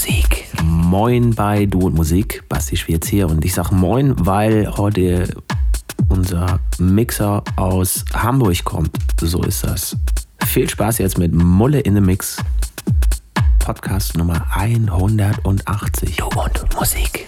Musik. Moin bei Du und Musik, Basti Schwierz hier und ich sag Moin, weil heute unser Mixer aus Hamburg kommt. So ist das. Viel Spaß jetzt mit Mulle in the Mix. Podcast Nummer 180. Du und Musik.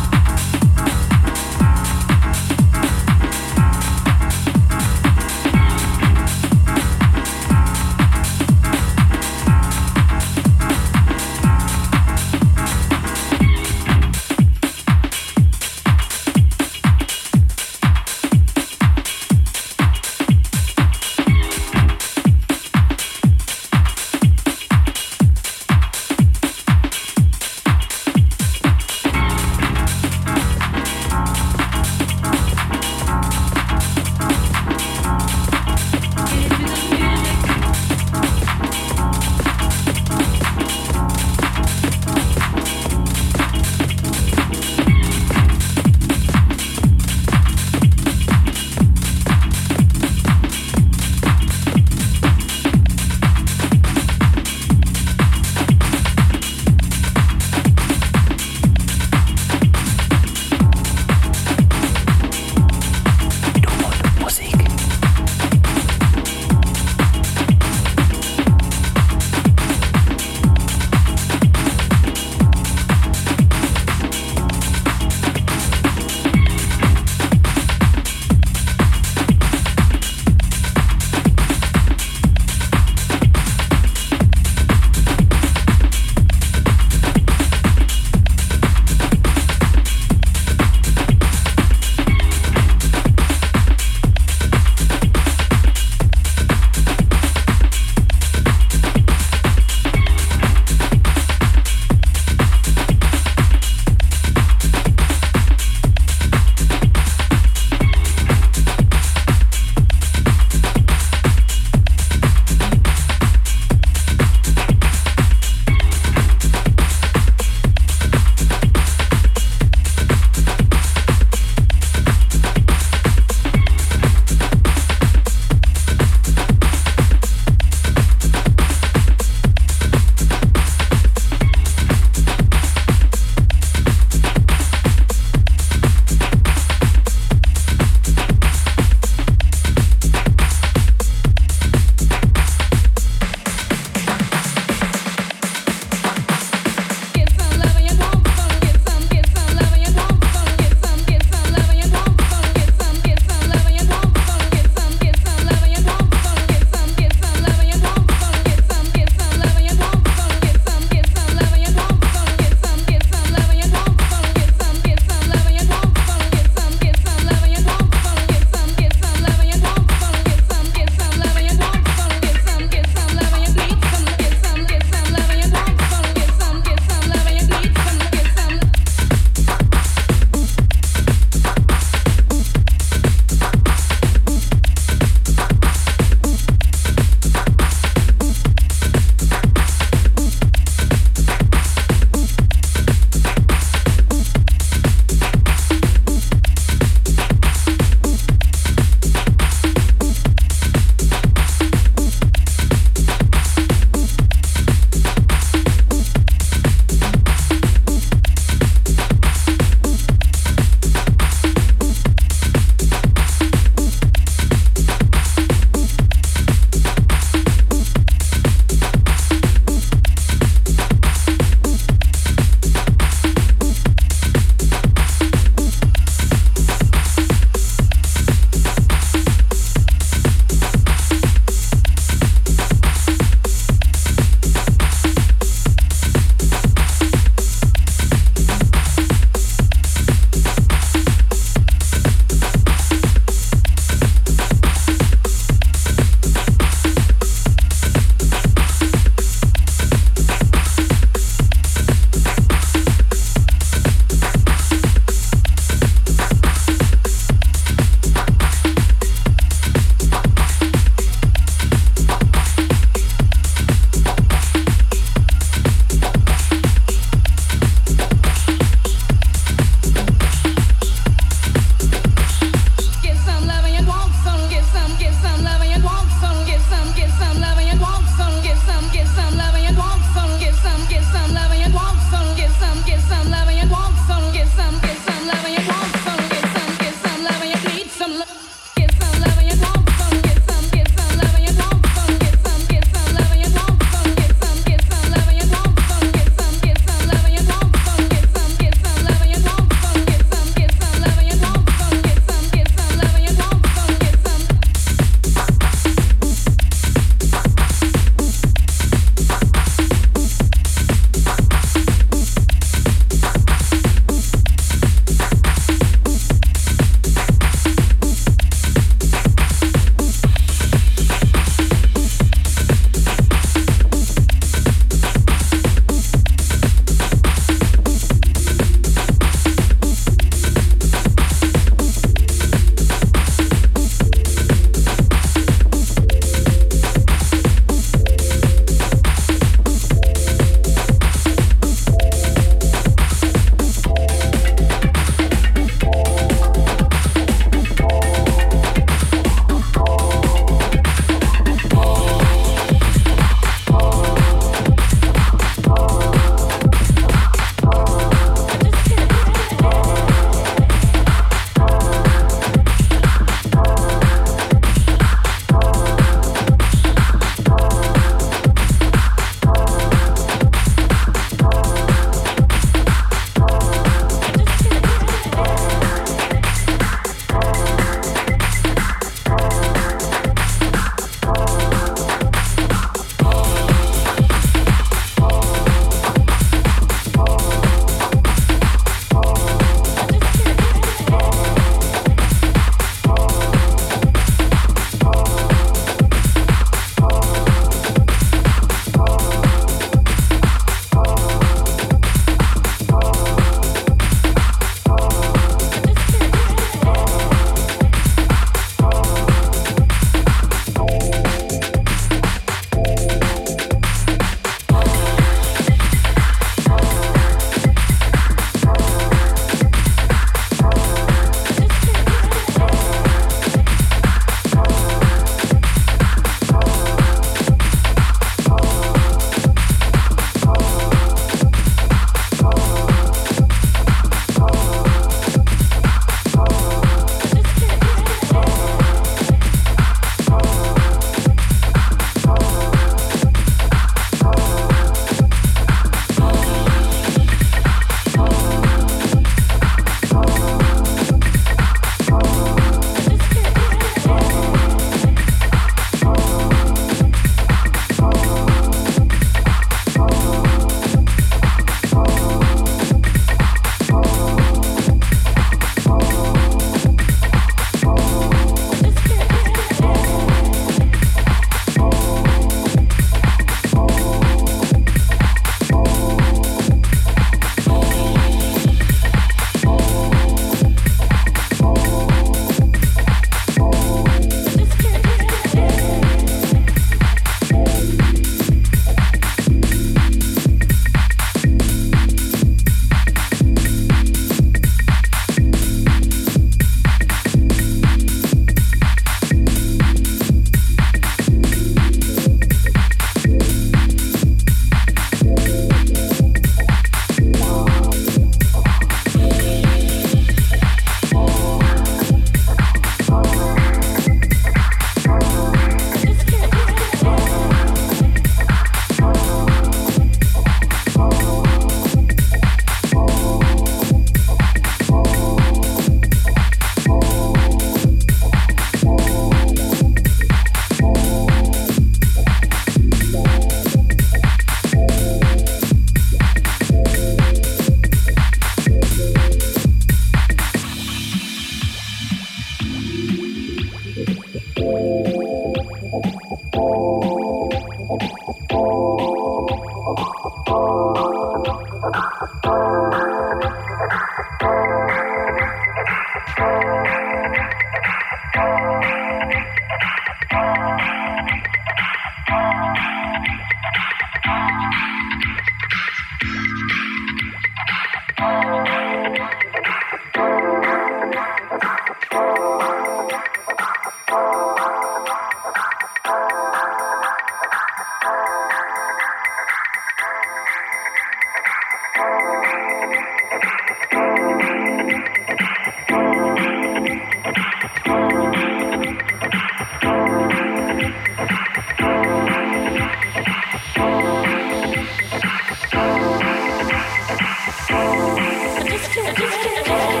Oh.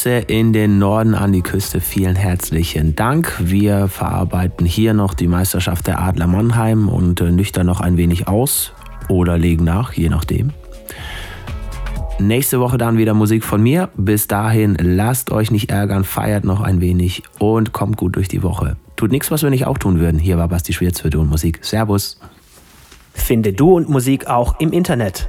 Grüße in den Norden an die Küste. Vielen herzlichen Dank. Wir verarbeiten hier noch die Meisterschaft der Adler Mannheim und äh, nüchtern noch ein wenig aus oder legen nach, je nachdem. Nächste Woche dann wieder Musik von mir. Bis dahin, lasst euch nicht ärgern, feiert noch ein wenig und kommt gut durch die Woche. Tut nichts, was wir nicht auch tun würden. Hier war Basti Schwierz für Du und Musik. Servus. Finde Du und Musik auch im Internet.